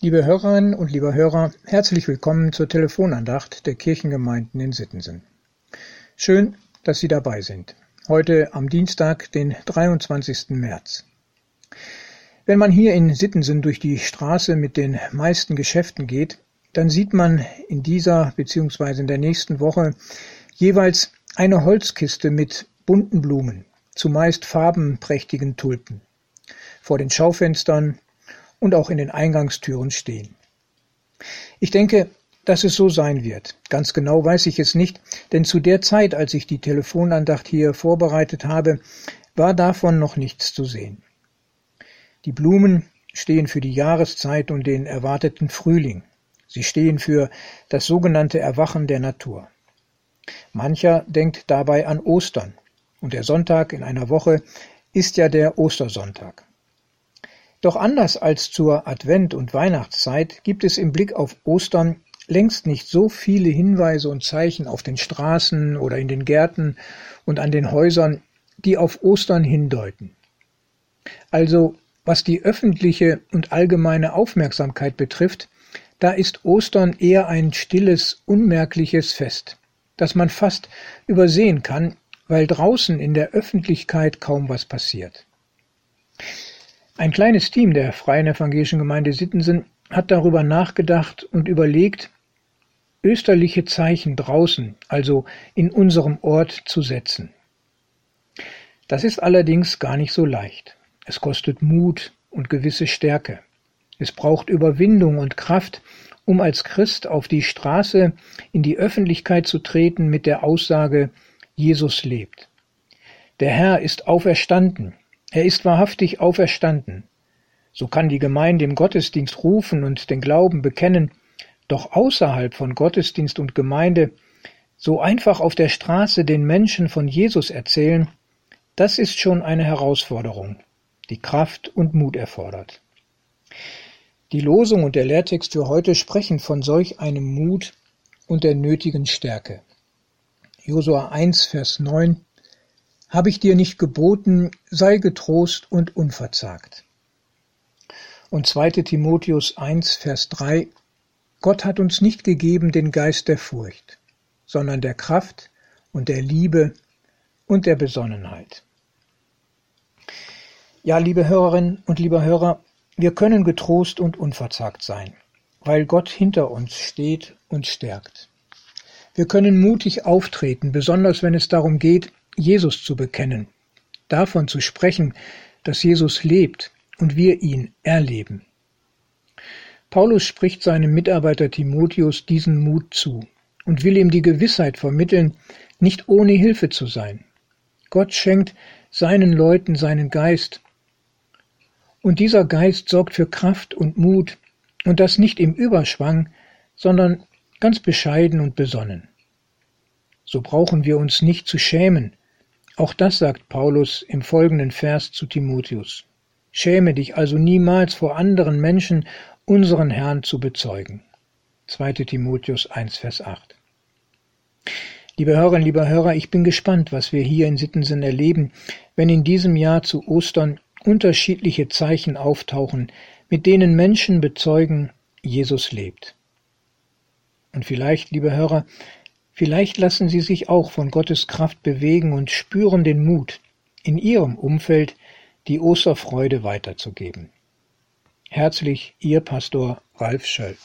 Liebe Hörerinnen und lieber Hörer, herzlich willkommen zur Telefonandacht der Kirchengemeinden in Sittensen. Schön, dass Sie dabei sind. Heute am Dienstag, den 23. März. Wenn man hier in Sittensen durch die Straße mit den meisten Geschäften geht, dann sieht man in dieser bzw. in der nächsten Woche jeweils eine Holzkiste mit bunten Blumen, zumeist farbenprächtigen Tulpen. Vor den Schaufenstern und auch in den Eingangstüren stehen. Ich denke, dass es so sein wird. Ganz genau weiß ich es nicht, denn zu der Zeit, als ich die Telefonandacht hier vorbereitet habe, war davon noch nichts zu sehen. Die Blumen stehen für die Jahreszeit und den erwarteten Frühling. Sie stehen für das sogenannte Erwachen der Natur. Mancher denkt dabei an Ostern, und der Sonntag in einer Woche ist ja der Ostersonntag. Doch anders als zur Advent- und Weihnachtszeit gibt es im Blick auf Ostern längst nicht so viele Hinweise und Zeichen auf den Straßen oder in den Gärten und an den Häusern, die auf Ostern hindeuten. Also was die öffentliche und allgemeine Aufmerksamkeit betrifft, da ist Ostern eher ein stilles, unmerkliches Fest, das man fast übersehen kann, weil draußen in der Öffentlichkeit kaum was passiert. Ein kleines Team der Freien Evangelischen Gemeinde Sittensen hat darüber nachgedacht und überlegt, österliche Zeichen draußen, also in unserem Ort zu setzen. Das ist allerdings gar nicht so leicht. Es kostet Mut und gewisse Stärke. Es braucht Überwindung und Kraft, um als Christ auf die Straße in die Öffentlichkeit zu treten mit der Aussage Jesus lebt. Der Herr ist auferstanden, er ist wahrhaftig auferstanden. So kann die Gemeinde im Gottesdienst rufen und den Glauben bekennen, doch außerhalb von Gottesdienst und Gemeinde so einfach auf der Straße den Menschen von Jesus erzählen, das ist schon eine Herausforderung, die Kraft und Mut erfordert. Die Losung und der Lehrtext für heute sprechen von solch einem Mut und der nötigen Stärke. Josua 1, Vers 9 habe ich dir nicht geboten, sei getrost und unverzagt. Und 2. Timotheus 1, Vers 3 Gott hat uns nicht gegeben den Geist der Furcht, sondern der Kraft und der Liebe und der Besonnenheit. Ja, liebe Hörerinnen und lieber Hörer, wir können getrost und unverzagt sein, weil Gott hinter uns steht und stärkt. Wir können mutig auftreten, besonders wenn es darum geht, Jesus zu bekennen, davon zu sprechen, dass Jesus lebt und wir ihn erleben. Paulus spricht seinem Mitarbeiter Timotheus diesen Mut zu und will ihm die Gewissheit vermitteln, nicht ohne Hilfe zu sein. Gott schenkt seinen Leuten seinen Geist, und dieser Geist sorgt für Kraft und Mut, und das nicht im Überschwang, sondern ganz bescheiden und besonnen. So brauchen wir uns nicht zu schämen, auch das sagt Paulus im folgenden Vers zu Timotheus. Schäme dich also niemals vor anderen Menschen, unseren Herrn zu bezeugen. 2. Timotheus 1, Vers 8. Liebe Hörerinnen, lieber Hörer, ich bin gespannt, was wir hier in Sittensen erleben, wenn in diesem Jahr zu Ostern unterschiedliche Zeichen auftauchen, mit denen Menschen bezeugen, Jesus lebt. Und vielleicht, liebe Hörer, Vielleicht lassen Sie sich auch von Gottes Kraft bewegen und spüren den Mut, in Ihrem Umfeld die Osterfreude weiterzugeben. Herzlich Ihr Pastor Ralf Schöll.